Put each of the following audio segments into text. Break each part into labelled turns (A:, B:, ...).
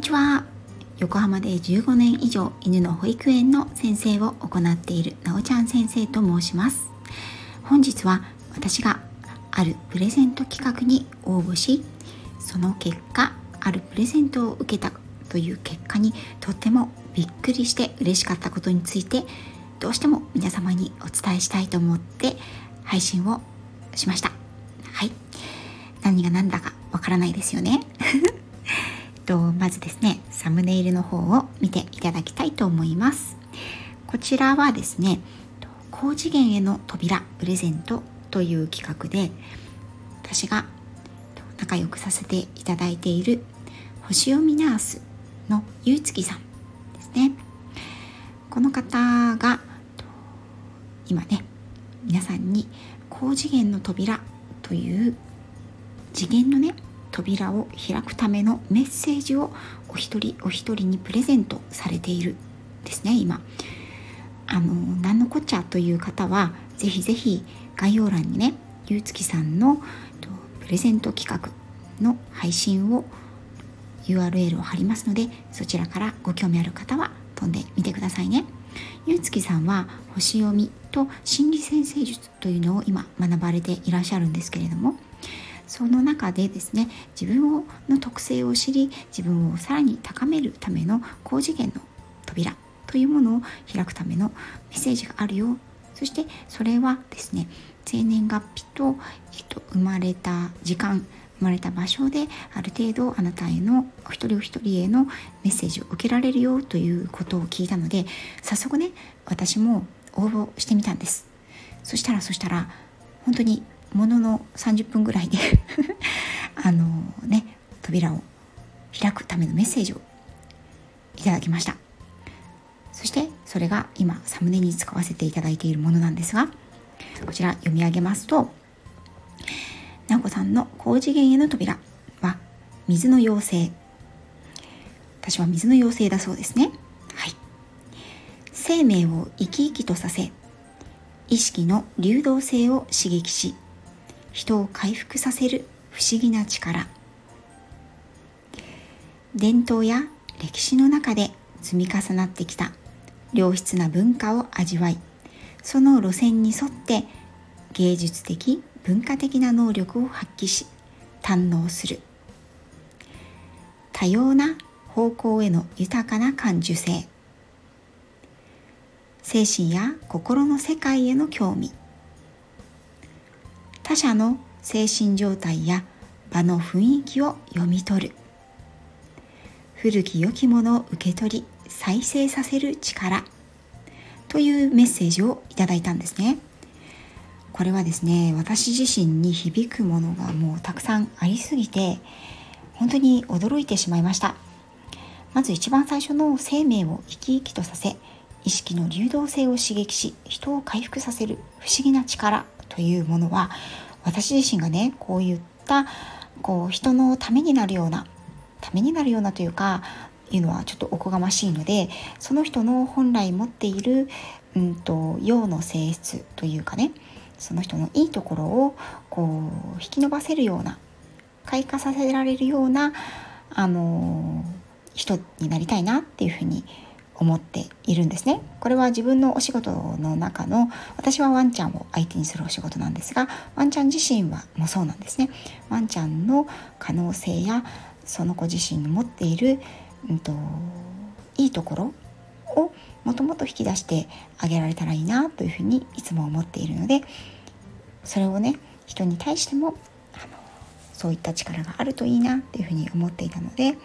A: にちは。横浜で15年以上犬の保育園の先生を行っているなおちゃん先生と申します。本日は私があるプレゼント企画に応募しその結果あるプレゼントを受けたという結果にとってもびっくりして嬉しかったことについてどうしても皆様にお伝えしたいと思って配信をしました。はい。何が何だかわからないですよね。とまずですねサムネイルの方を見ていただきたいと思います。こちらはですね高次元への扉プレゼントという企画で私が仲良くさせていただいている星読みナースのゆうつきさんですね。この方が今ね皆さんに高次元の扉という次元のね扉を開くためのメッセージをお一人お一人にプレゼントされているですね今あの何のこっちゃという方はぜひぜひ概要欄にねゆうつきさんのプレゼント企画の配信を URL を貼りますのでそちらからご興味ある方は飛んでみてくださいね。ゆうつきさんは星読みと心理先生術というのを今学ばれていらっしゃるんですけれどもその中でですね自分をの特性を知り自分をさらに高めるための高次元の扉というものを開くためのメッセージがあるよ。そしてそれはですね生年月日と、えっと、生まれた時間生まれた場所である程度あなたへのお一人お一人へのメッセージを受けられるよということを聞いたので早速ね私も応募してみたんです。そしたらそしたら本当にものの30分ぐらいで あのね扉を開くためのメッセージをいただきました。そしてそれが今サムネに使わせていただいているものなんですがこちら読み上げますと直子さんの高次元への扉は水の妖精私は水の妖精だそうですねはい生命を生き生きとさせ意識の流動性を刺激し人を回復させる不思議な力。伝統や歴史の中で積み重なってきた良質な文化を味わいその路線に沿って芸術的文化的な能力を発揮し堪能する。多様な方向への豊かな感受性。精神や心の世界への興味。他者の精神状態や場の雰囲気を読み取る。古き良きものを受け取り再生させる力。というメッセージをいただいたんですね。これはですね私自身に響くものがもうたくさんありすぎて本当に驚いてしまいました。まず一番最初の生命を生き生きとさせ意識の流動性を刺激し人を回復させる不思議な力。というものは私自身がねこういったこう人のためになるようなためになるようなというかいうのはちょっとおこがましいのでその人の本来持っている、うんと、陽の性質というかねその人のいいところをこう引き伸ばせるような開花させられるような、あの人になりたいなっていうふうに思います思っているんですね。これは自分のお仕事の中の私はワンちゃんを相手にするお仕事なんですがワンちゃん自身はもそうなんですね。ワンちゃんの可能性やその子自身の持っている、うんと、いいところをもともと引き出してあげられたらいいなというふうにいつも思っているのでそれをね人に対してもあのそういった力があるといいなっていうふうに思っていたので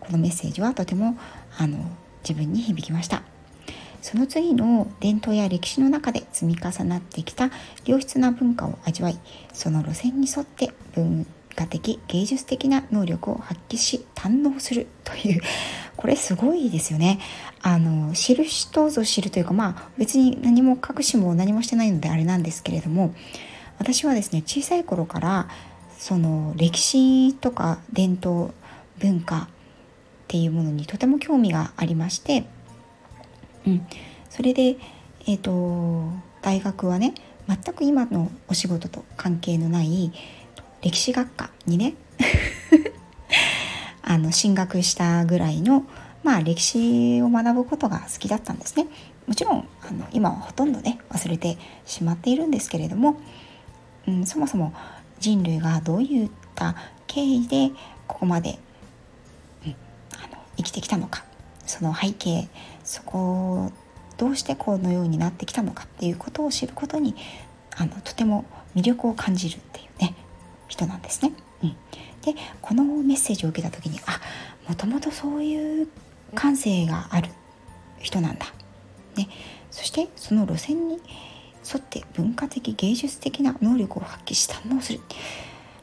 A: このメッセージはとてもあの自分に響きました。その次の伝統や歴史の中で積み重なってきた良質な文化を味わいその路線に沿って文化的芸術的な能力を発揮し堪能するという これすごいですよね。あの知る人ぞ知るというかまあ別に何も隠しも何もしてないのであれなんですけれども私はですね小さい頃からその歴史とか伝統文化っていうものにとても興味がありまして、うん、それで、えーと、大学はね全く今のお仕事と関係のない歴史学科にね あの進学したぐらいの、まあ、歴史を学ぶことが好きだったんですね。もちろんあの今はほとんどね忘れてしまっているんですけれども、うん、そもそも人類がどういった経緯でここまで、きてきたのかその背景そこをどうしてこのようになってきたのかっていうことを知ることにあのとても魅力を感じるっていうね人なんですね。うん、でこのメッセージを受けた時にあもともとそういう感性がある人なんだ、ね、そしてその路線に沿って文化的芸術的な能力を発揮し堪能する。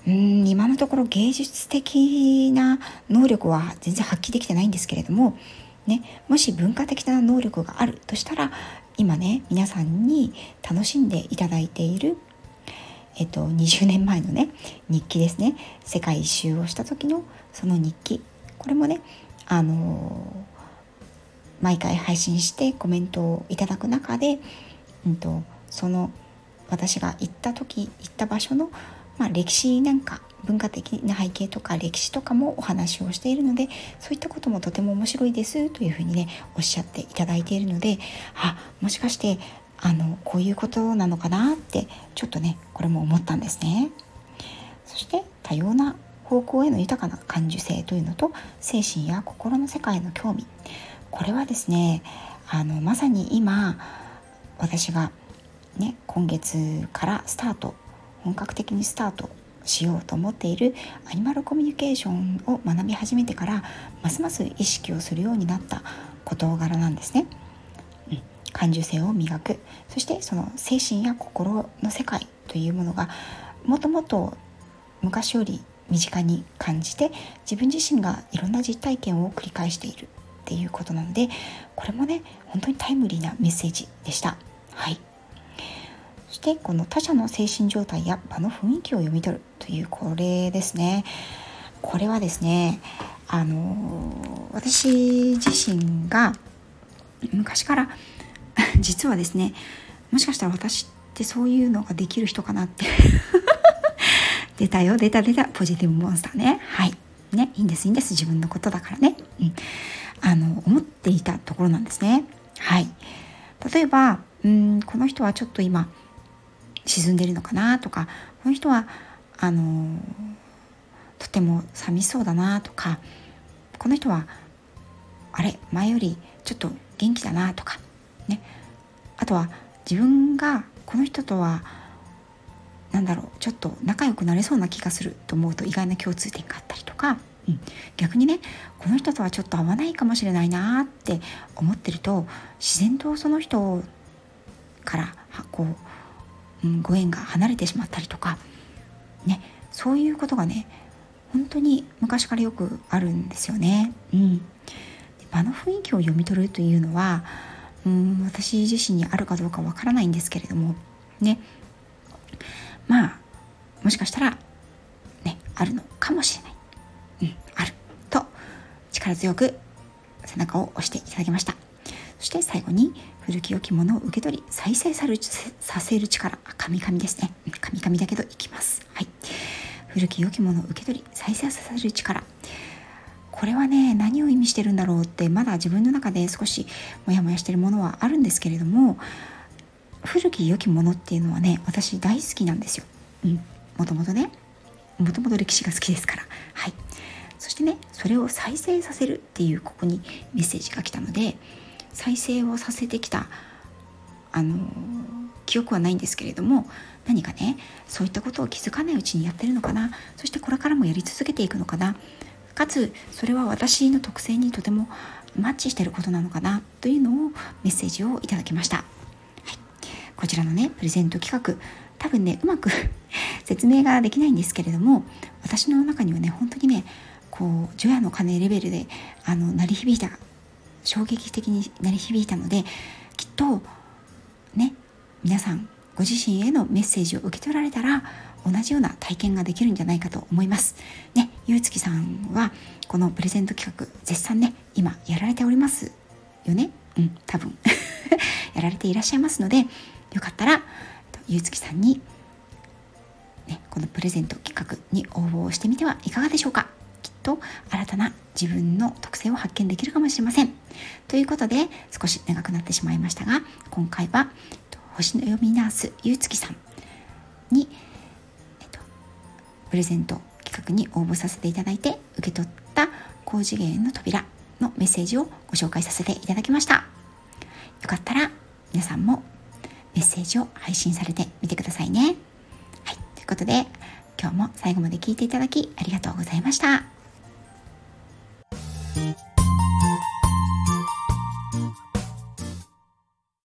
A: うん今のところ芸術的な能力は全然発揮できてないんですけれども、ね、もし文化的な能力があるとしたら今ね皆さんに楽しんでいただいているえっと、20年前のね日記ですね。世界一周をした時のその日記。これもねあのー、毎回配信してコメントをいただく中で、うんと、その私が行った時行った場所の、まあ、歴史なんか文化的な背景とか歴史とかもお話をしているのでそういったこともとても面白いですというふうにねおっしゃっていただいているのであもしかしてあのこういうことなのかなってちょっとねこれも思ったんですね。そして多様な方向への豊かな感受性というのと精神や心の世界の興味これはですねあのまさに今私がね今月からスタート本格的にスタートしようと思っているアニマルコミュニケーションを学び始めてからますます意識をするようになった事柄なんですね。感受性を磨くそしてその精神や心の世界というものがもっともっと昔より身近に感じて自分自身がいろんな実体験を繰り返しているっていうことなのでこれもね本当にタイムリーなメッセージでした。はいそしてこの他者の精神状態や場の雰囲気を読み取るというこれですね。これはですねあの私自身が昔から 実はですねもしかしたら私ってそういうのができる人かなって。出たよ出た出た。ポジティブモンスターね。はい。ねいいんですいいんです。自分のことだからね、うん、あの思っていたところなんですね。はい。例えばうんこの人はちょっと今沈んでるのかなとかこの人はあのとても寂しそうだなとかこの人はあれ前よりちょっと元気だなとかね。あとは自分がこの人とは何だろうちょっと仲良くなれそうな気がすると思うと意外な共通点があったりとか、うん、逆にねこの人とはちょっと合わないかもしれないなって思ってると自然とその人からこう、うん、ご縁が離れてしまったりとかねそういうことがね本当に昔からよくあるんですよね。うん、場の雰囲気を読み取るというのはうん私自身にあるかどうかわからないんですけれどもね。まあもしかしたらねあるのかもしれない、うん、あると力強く背中を押していただきました。そして最後に古き良きものを受け取り再生させる力。カミカミですね。カミカミだけどいきます。はい。古き良きものを受け取り再生させる力。これはね何を意味してるんだろうってまだ自分の中で少しモヤモヤしてるものはあるんですけれども古き良きものっていうのはね私大好きなんですよ。うん、もともとね。もともと歴史が好きですから。はい。そしてねそれを再生させるっていうここにメッセージが来たので再生をさせてきたあの記憶はないんですけれども何かねそういったことを気づかないうちにやってるのかなそしてこれからもやり続けていくのかなかつそれは私の特性にとてもマッチしてることなのかなというのをメッセージをいただきました、はい、こちらのねプレゼント企画多分ねうまく 説明ができないんですけれども私の中にはね本当にねこう除夜の鐘レベルであの鳴り響いた衝撃的に鳴り響いたのできっとね皆さんご自身へのメッセージを受け取られたら同じような体験ができるんじゃないかと思います。ね、ゆうつきさんはこのプレゼント企画絶賛ね今やられておりますよね？うん、多分 やられていらっしゃいますのでよかったらゆうつきさんに、ね、このプレゼント企画に応募してみてはいかがでしょうか？と新たな自分の特性を発見できるかもしれません。ということで少し長くなってしまいましたが今回は星の読みナースゆうつきさんに、えっと、プレゼント企画に応募させていただいて受け取った高次元の扉のメッセージをご紹介させていただきました。よかったら皆さんもメッセージを配信されてみてくださいね。はい、ということで今日も最後まで聞いていただきありがとうございました。